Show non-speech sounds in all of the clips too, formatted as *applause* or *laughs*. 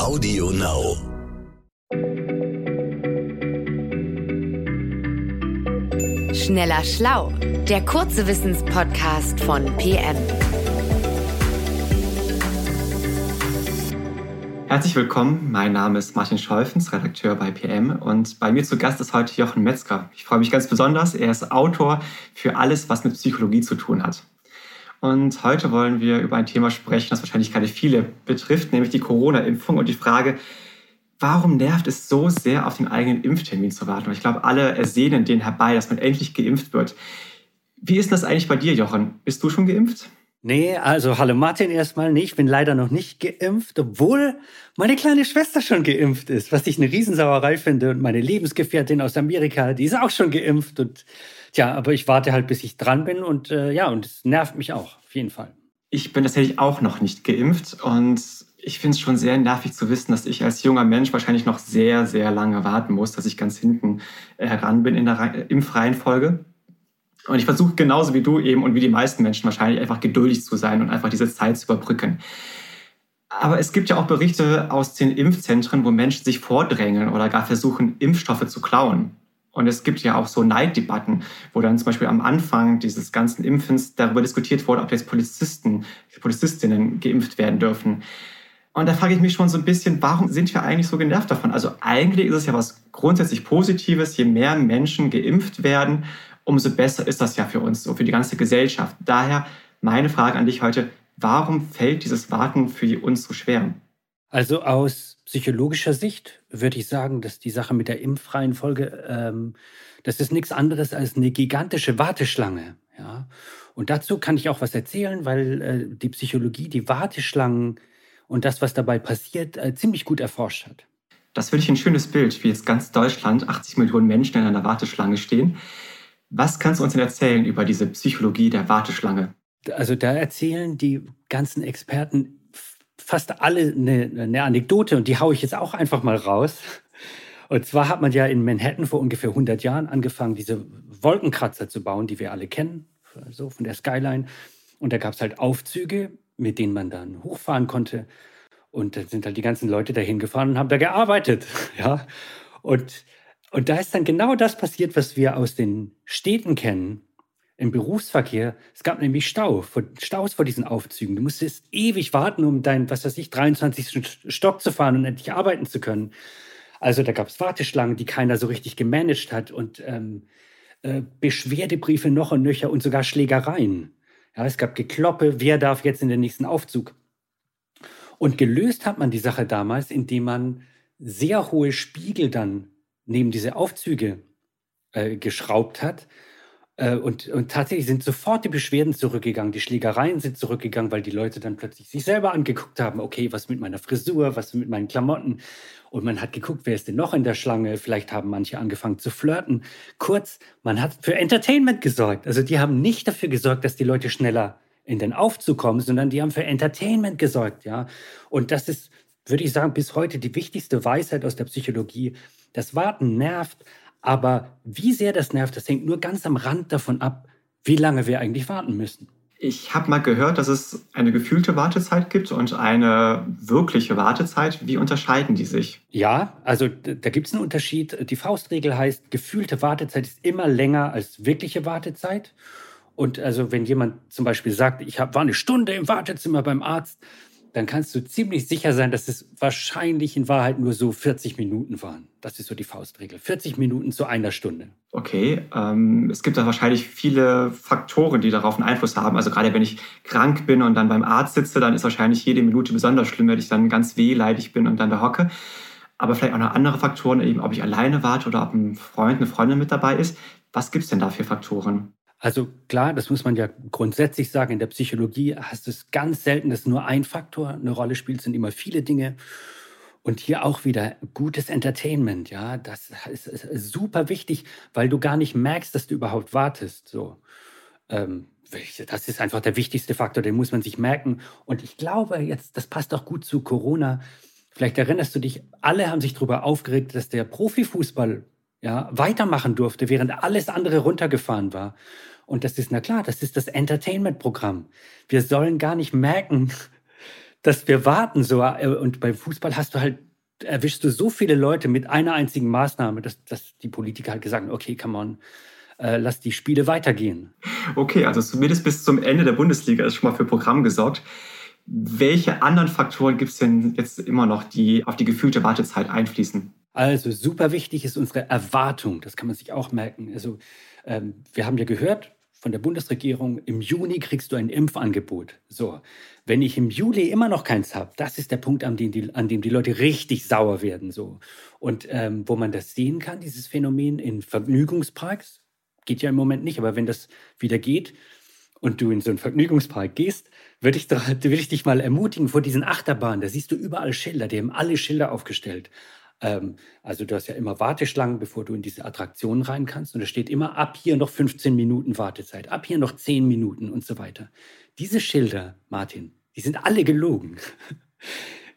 Audio Now. Schneller Schlau, der kurze Wissenspodcast von PM. Herzlich willkommen, mein Name ist Martin Scholfens, Redakteur bei PM und bei mir zu Gast ist heute Jochen Metzger. Ich freue mich ganz besonders, er ist Autor für alles, was mit Psychologie zu tun hat. Und heute wollen wir über ein Thema sprechen, das wahrscheinlich gerade viele betrifft, nämlich die Corona-Impfung und die Frage, warum nervt es so sehr, auf den eigenen Impftermin zu warten? Und ich glaube, alle ersehnen den herbei, dass man endlich geimpft wird. Wie ist das eigentlich bei dir, Jochen? Bist du schon geimpft? Nee, also hallo Martin erstmal. Nee, ich bin leider noch nicht geimpft, obwohl meine kleine Schwester schon geimpft ist, was ich eine Riesensauerei finde. Und meine Lebensgefährtin aus Amerika, die ist auch schon geimpft. Und Tja, aber ich warte halt, bis ich dran bin und äh, ja, und es nervt mich auch, auf jeden Fall. Ich bin tatsächlich auch noch nicht geimpft und ich finde es schon sehr nervig zu wissen, dass ich als junger Mensch wahrscheinlich noch sehr, sehr lange warten muss, dass ich ganz hinten heran bin in der Impfreihenfolge. Und ich versuche genauso wie du eben und wie die meisten Menschen wahrscheinlich einfach geduldig zu sein und einfach diese Zeit zu überbrücken. Aber es gibt ja auch Berichte aus den Impfzentren, wo Menschen sich vordrängeln oder gar versuchen, Impfstoffe zu klauen. Und es gibt ja auch so Neiddebatten, wo dann zum Beispiel am Anfang dieses ganzen Impfens darüber diskutiert wurde, ob jetzt Polizisten, Polizistinnen geimpft werden dürfen. Und da frage ich mich schon so ein bisschen, warum sind wir eigentlich so genervt davon? Also eigentlich ist es ja was grundsätzlich Positives, je mehr Menschen geimpft werden, umso besser ist das ja für uns, so für die ganze Gesellschaft. Daher meine Frage an dich heute, warum fällt dieses Warten für uns so schwer? Also aus psychologischer Sicht würde ich sagen, dass die Sache mit der impffreien Folge, ähm, das ist nichts anderes als eine gigantische Warteschlange. Ja? Und dazu kann ich auch was erzählen, weil äh, die Psychologie die Warteschlangen und das, was dabei passiert, äh, ziemlich gut erforscht hat. Das finde ich ein schönes Bild, wie jetzt ganz Deutschland, 80 Millionen Menschen in einer Warteschlange stehen. Was kannst du uns denn erzählen über diese Psychologie der Warteschlange? Also da erzählen die ganzen Experten fast alle eine, eine Anekdote und die haue ich jetzt auch einfach mal raus. Und zwar hat man ja in Manhattan vor ungefähr 100 Jahren angefangen, diese Wolkenkratzer zu bauen, die wir alle kennen, so von der Skyline. Und da gab es halt Aufzüge, mit denen man dann hochfahren konnte. Und dann sind halt die ganzen Leute dahin gefahren und haben da gearbeitet. *laughs* Ja. Und, und da ist dann genau das passiert, was wir aus den Städten kennen im Berufsverkehr, es gab nämlich Stau, Staus vor diesen Aufzügen. Du musstest ewig warten, um deinen, was weiß ich, 23. Stock zu fahren und endlich arbeiten zu können. Also da gab es Warteschlangen, die keiner so richtig gemanagt hat und ähm, äh, Beschwerdebriefe noch und nöcher und sogar Schlägereien. Ja, es gab Gekloppe, wer darf jetzt in den nächsten Aufzug. Und gelöst hat man die Sache damals, indem man sehr hohe Spiegel dann neben diese Aufzüge äh, geschraubt hat, äh, und, und tatsächlich sind sofort die Beschwerden zurückgegangen, die Schlägereien sind zurückgegangen, weil die Leute dann plötzlich sich selber angeguckt haben, okay, was mit meiner Frisur, was mit meinen Klamotten. Und man hat geguckt, wer ist denn noch in der Schlange? Vielleicht haben manche angefangen zu flirten. Kurz, man hat für Entertainment gesorgt. Also die haben nicht dafür gesorgt, dass die Leute schneller in den Aufzug kommen, sondern die haben für Entertainment gesorgt, ja. Und das ist, würde ich sagen, bis heute die wichtigste Weisheit aus der Psychologie. Das Warten nervt, aber wie sehr das nervt, das hängt nur ganz am Rand davon ab, wie lange wir eigentlich warten müssen. Ich habe mal gehört, dass es eine gefühlte Wartezeit gibt und eine wirkliche Wartezeit. Wie unterscheiden die sich? Ja, also da gibt es einen Unterschied. Die Faustregel heißt, gefühlte Wartezeit ist immer länger als wirkliche Wartezeit. Und also wenn jemand zum Beispiel sagt, ich hab, war eine Stunde im Wartezimmer beim Arzt, dann kannst du ziemlich sicher sein, dass es wahrscheinlich in Wahrheit nur so 40 Minuten waren. Das ist so die Faustregel. 40 Minuten zu einer Stunde. Okay, ähm, es gibt da wahrscheinlich viele Faktoren, die darauf einen Einfluss haben. Also gerade wenn ich krank bin und dann beim Arzt sitze, dann ist wahrscheinlich jede Minute besonders schlimm, wenn ich dann ganz wehleidig bin und dann da hocke. Aber vielleicht auch noch andere Faktoren, eben ob ich alleine warte oder ob ein Freund, eine Freundin mit dabei ist. Was gibt es denn da für Faktoren? Also klar, das muss man ja grundsätzlich sagen. In der Psychologie hast du es ganz selten, dass nur ein Faktor eine Rolle spielt, sind immer viele Dinge. Und hier auch wieder gutes Entertainment, ja, das ist, ist super wichtig, weil du gar nicht merkst, dass du überhaupt wartest. So, ähm, das ist einfach der wichtigste Faktor, den muss man sich merken. Und ich glaube jetzt, das passt auch gut zu Corona. Vielleicht erinnerst du dich, alle haben sich darüber aufgeregt, dass der Profifußball ja, weitermachen durfte, während alles andere runtergefahren war. Und das ist, na klar, das ist das Entertainment-Programm. Wir sollen gar nicht merken, *laughs* dass wir warten so. Äh, und beim Fußball hast du halt, erwischst du so viele Leute mit einer einzigen Maßnahme, dass, dass die Politiker halt gesagt haben, okay, come on, äh, lass die Spiele weitergehen. Okay, also zumindest bis zum Ende der Bundesliga ist schon mal für Programm gesorgt. Welche anderen Faktoren gibt es denn jetzt immer noch, die auf die gefühlte Wartezeit einfließen? Also super wichtig ist unsere Erwartung. Das kann man sich auch merken. Also ähm, wir haben ja gehört von der Bundesregierung, im Juni kriegst du ein Impfangebot. So, wenn ich im Juli immer noch keins habe, das ist der Punkt, an dem die, an dem die Leute richtig sauer werden. So. Und ähm, wo man das sehen kann, dieses Phänomen in Vergnügungsparks, geht ja im Moment nicht, aber wenn das wieder geht und du in so einen Vergnügungspark gehst, würde ich, *laughs* würd ich dich mal ermutigen vor diesen Achterbahnen. Da siehst du überall Schilder, die haben alle Schilder aufgestellt. Ähm, also du hast ja immer Warteschlangen, bevor du in diese Attraktionen rein kannst. Und da steht immer ab hier noch 15 Minuten Wartezeit, ab hier noch 10 Minuten und so weiter. Diese Schilder, Martin, die sind alle gelogen. *laughs*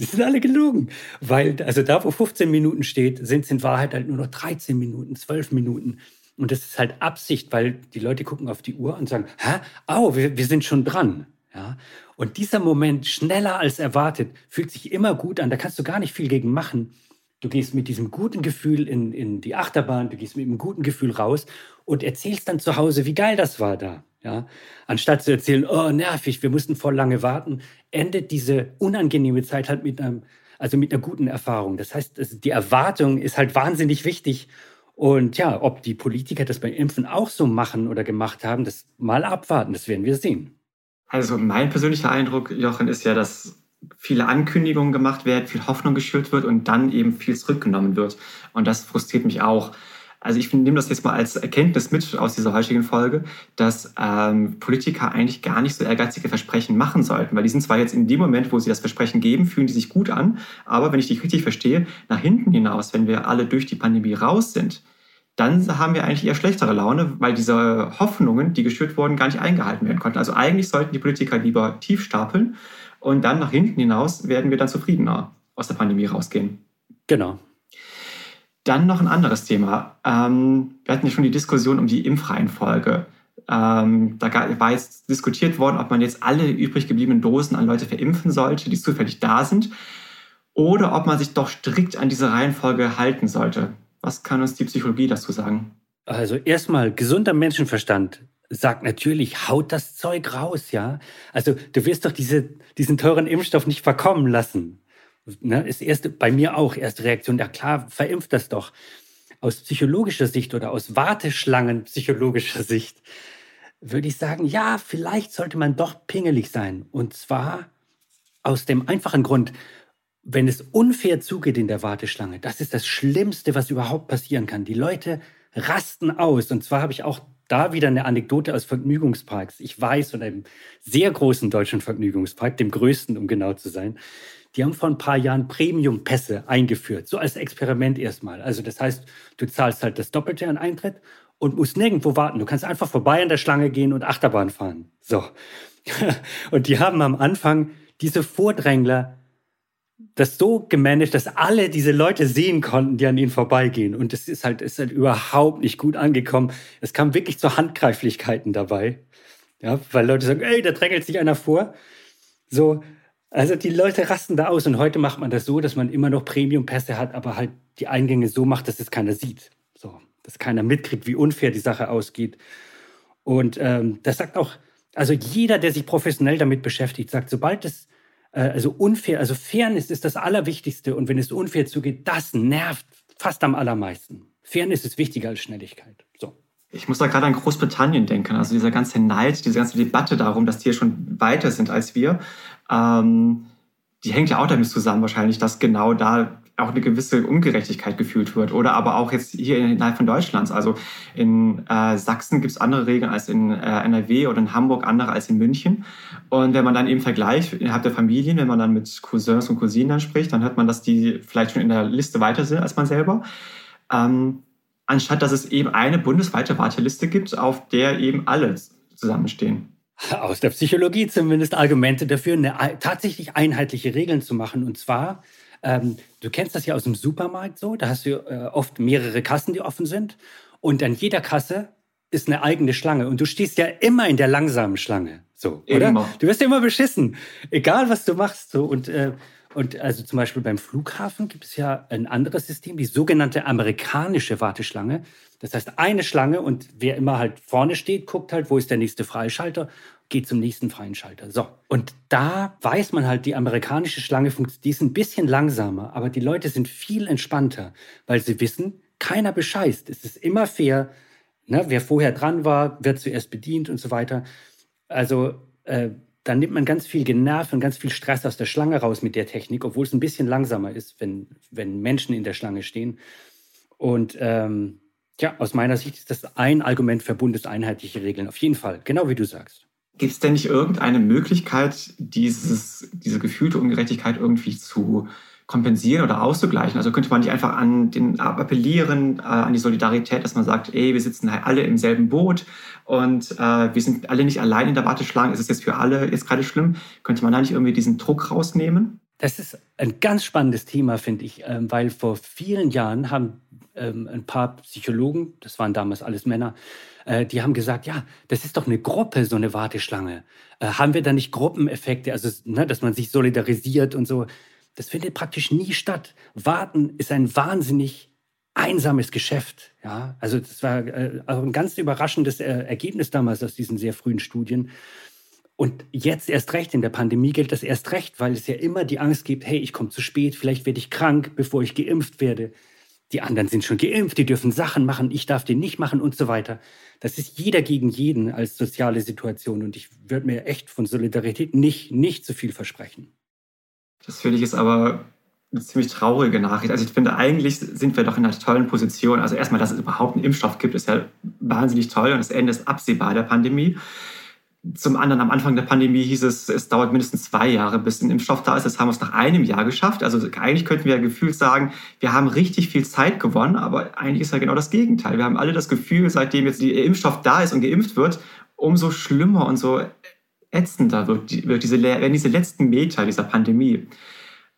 Die sind alle gelogen. Weil, also da, wo 15 Minuten steht, sind es in Wahrheit halt nur noch 13 Minuten, 12 Minuten. Und das ist halt Absicht, weil die Leute gucken auf die Uhr und sagen, hä? Au, wir, wir sind schon dran. Ja? Und dieser Moment, schneller als erwartet, fühlt sich immer gut an. Da kannst du gar nicht viel gegen machen. Du gehst mit diesem guten Gefühl in, in die Achterbahn, du gehst mit einem guten Gefühl raus und erzählst dann zu Hause, wie geil das war da. Ja? Anstatt zu erzählen, oh, nervig, wir mussten voll lange warten, endet diese unangenehme Zeit halt mit einem, also mit einer guten Erfahrung. Das heißt, die Erwartung ist halt wahnsinnig wichtig. Und ja, ob die Politiker das beim Impfen auch so machen oder gemacht haben, das mal abwarten, das werden wir sehen. Also mein persönlicher Eindruck, Jochen, ist ja, dass viele Ankündigungen gemacht werden, viel Hoffnung geschürt wird und dann eben viel zurückgenommen wird. Und das frustriert mich auch. Also ich nehme das jetzt mal als Erkenntnis mit aus dieser heutigen Folge, dass ähm, Politiker eigentlich gar nicht so ehrgeizige Versprechen machen sollten, weil die sind zwar jetzt in dem Moment, wo sie das Versprechen geben, fühlen die sich gut an, aber wenn ich dich richtig verstehe, nach hinten hinaus, wenn wir alle durch die Pandemie raus sind, dann haben wir eigentlich eher schlechtere Laune, weil diese Hoffnungen, die geschürt wurden, gar nicht eingehalten werden konnten. Also eigentlich sollten die Politiker lieber tief stapeln und dann nach hinten hinaus werden wir dann zufriedener aus der Pandemie rausgehen. Genau. Dann noch ein anderes Thema. Ähm, wir hatten ja schon die Diskussion um die Impfreihenfolge. Ähm, da war jetzt diskutiert worden, ob man jetzt alle übrig gebliebenen Dosen an Leute verimpfen sollte, die zufällig da sind, oder ob man sich doch strikt an diese Reihenfolge halten sollte. Was kann uns die Psychologie dazu sagen? Also erstmal gesunder Menschenverstand sagt natürlich, haut das Zeug raus, ja. Also du wirst doch diese, diesen teuren Impfstoff nicht verkommen lassen. Ne? Ist erste, bei mir auch erste Reaktion, ja klar, verimpft das doch. Aus psychologischer Sicht oder aus Warteschlangen psychologischer Sicht würde ich sagen, ja, vielleicht sollte man doch pingelig sein. Und zwar aus dem einfachen Grund, wenn es unfair zugeht in der Warteschlange, das ist das Schlimmste, was überhaupt passieren kann. Die Leute rasten aus. Und zwar habe ich auch da wieder eine Anekdote aus Vergnügungsparks. Ich weiß von einem sehr großen deutschen Vergnügungspark, dem größten, um genau zu sein. Die haben vor ein paar Jahren Premium-Pässe eingeführt, so als Experiment erstmal. Also das heißt, du zahlst halt das Doppelte an Eintritt und musst nirgendwo warten. Du kannst einfach vorbei an der Schlange gehen und Achterbahn fahren. So. *laughs* und die haben am Anfang diese Vordrängler das so gemanagt, dass alle diese Leute sehen konnten, die an ihnen vorbeigehen. Und es ist halt, ist halt überhaupt nicht gut angekommen. Es kam wirklich zu Handgreiflichkeiten dabei. Ja, weil Leute sagen, ey, da drängelt sich einer vor. So, also die Leute rasten da aus. Und heute macht man das so, dass man immer noch Premium-Pässe hat, aber halt die Eingänge so macht, dass es keiner sieht. So, dass keiner mitkriegt, wie unfair die Sache ausgeht. Und ähm, das sagt auch, also jeder, der sich professionell damit beschäftigt, sagt, sobald es also unfair, also Fairness ist das Allerwichtigste und wenn es unfair zugeht, das nervt fast am allermeisten. Fairness ist wichtiger als Schnelligkeit. So. Ich muss da gerade an Großbritannien denken. Also dieser ganze Neid, diese ganze Debatte darum, dass die hier schon weiter sind als wir, ähm, die hängt ja auch damit zusammen wahrscheinlich, dass genau da auch eine gewisse Ungerechtigkeit gefühlt wird. Oder aber auch jetzt hier innerhalb von Deutschlands. Also in äh, Sachsen gibt es andere Regeln als in äh, NRW oder in Hamburg andere als in München. Und wenn man dann eben vergleicht innerhalb der Familien, wenn man dann mit Cousins und Cousinen dann spricht, dann hört man, dass die vielleicht schon in der Liste weiter sind als man selber. Ähm, anstatt dass es eben eine bundesweite Warteliste gibt, auf der eben alle zusammenstehen. Aus der Psychologie zumindest Argumente dafür, eine, tatsächlich einheitliche Regeln zu machen. Und zwar ähm, du kennst das ja aus dem Supermarkt so, da hast du äh, oft mehrere Kassen, die offen sind. Und an jeder Kasse ist eine eigene Schlange. Und du stehst ja immer in der langsamen Schlange. So, oder? Immer. Du wirst ja immer beschissen. Egal, was du machst. So. Und, äh, und also zum Beispiel beim Flughafen gibt es ja ein anderes System, die sogenannte amerikanische Warteschlange. Das heißt, eine Schlange und wer immer halt vorne steht, guckt halt, wo ist der nächste Freischalter, geht zum nächsten freien Schalter. So. Und da weiß man halt, die amerikanische Schlange funktioniert, die ist ein bisschen langsamer, aber die Leute sind viel entspannter, weil sie wissen, keiner bescheißt. Es ist immer fair. Ne? Wer vorher dran war, wird zuerst bedient und so weiter. Also äh, dann nimmt man ganz viel Generv und ganz viel Stress aus der Schlange raus mit der Technik, obwohl es ein bisschen langsamer ist, wenn, wenn Menschen in der Schlange stehen. Und ähm, ja, aus meiner Sicht ist das ein Argument für bundeseinheitliche Regeln. Auf jeden Fall, genau wie du sagst. Gibt es denn nicht irgendeine Möglichkeit, dieses, diese gefühlte Ungerechtigkeit irgendwie zu kompensieren oder auszugleichen? Also könnte man nicht einfach an den appellieren, äh, an die Solidarität, dass man sagt, ey, wir sitzen alle im selben Boot und äh, wir sind alle nicht allein in der Warteschlange. Ist es jetzt für alle jetzt gerade schlimm? Könnte man da nicht irgendwie diesen Druck rausnehmen? Das ist ein ganz spannendes Thema, finde ich, ähm, weil vor vielen Jahren haben ähm, ein paar Psychologen, das waren damals alles Männer, äh, die haben gesagt, ja, das ist doch eine Gruppe, so eine Warteschlange. Äh, haben wir da nicht Gruppeneffekte, also ne, dass man sich solidarisiert und so? Das findet praktisch nie statt. Warten ist ein wahnsinnig einsames Geschäft. Ja, also das war äh, also ein ganz überraschendes äh, Ergebnis damals aus diesen sehr frühen Studien. Und jetzt erst recht, in der Pandemie gilt das erst recht, weil es ja immer die Angst gibt, hey, ich komme zu spät, vielleicht werde ich krank, bevor ich geimpft werde. Die anderen sind schon geimpft, die dürfen Sachen machen, ich darf die nicht machen und so weiter. Das ist jeder gegen jeden als soziale Situation und ich würde mir echt von Solidarität nicht, nicht zu viel versprechen. Das finde ich ist aber eine ziemlich traurige Nachricht. Also ich finde, eigentlich sind wir doch in einer tollen Position. Also erstmal, dass es überhaupt einen Impfstoff gibt, ist ja wahnsinnig toll und das Ende ist absehbar der Pandemie. Zum anderen, am Anfang der Pandemie hieß es, es dauert mindestens zwei Jahre, bis ein Impfstoff da ist. Das haben wir es nach einem Jahr geschafft. Also eigentlich könnten wir ja gefühlt sagen, wir haben richtig viel Zeit gewonnen, aber eigentlich ist ja genau das Gegenteil. Wir haben alle das Gefühl, seitdem jetzt der Impfstoff da ist und geimpft wird, umso schlimmer und so ätzender wird, wird diese, werden diese letzten Meter dieser Pandemie.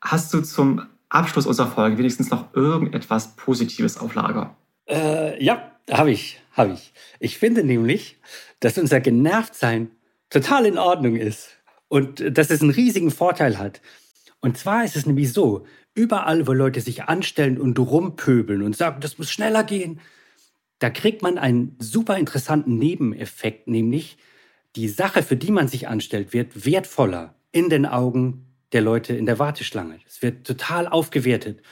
Hast du zum Abschluss unserer Folge wenigstens noch irgendetwas Positives auf Lager? Äh, ja, habe ich, habe ich. Ich finde nämlich, dass unser Genervtsein total in Ordnung ist und dass es einen riesigen Vorteil hat. Und zwar ist es nämlich so, überall, wo Leute sich anstellen und rumpöbeln und sagen, das muss schneller gehen, da kriegt man einen super interessanten Nebeneffekt, nämlich die Sache, für die man sich anstellt, wird wertvoller in den Augen der Leute in der Warteschlange. Es wird total aufgewertet.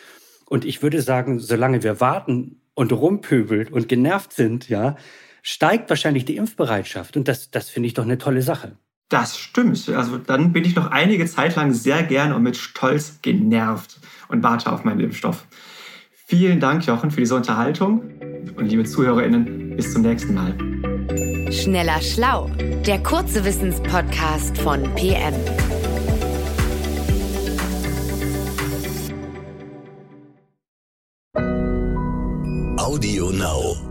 Und ich würde sagen, solange wir warten und rumpöbeln und genervt sind, ja, steigt wahrscheinlich die Impfbereitschaft. Und das, das finde ich doch eine tolle Sache. Das stimmt. Also dann bin ich noch einige Zeit lang sehr gern und mit Stolz genervt und warte auf meinen Impfstoff. Vielen Dank, Jochen, für diese Unterhaltung. Und liebe ZuhörerInnen, bis zum nächsten Mal. Schneller Schlau, der kurze Wissenspodcast von PM. Audio Now.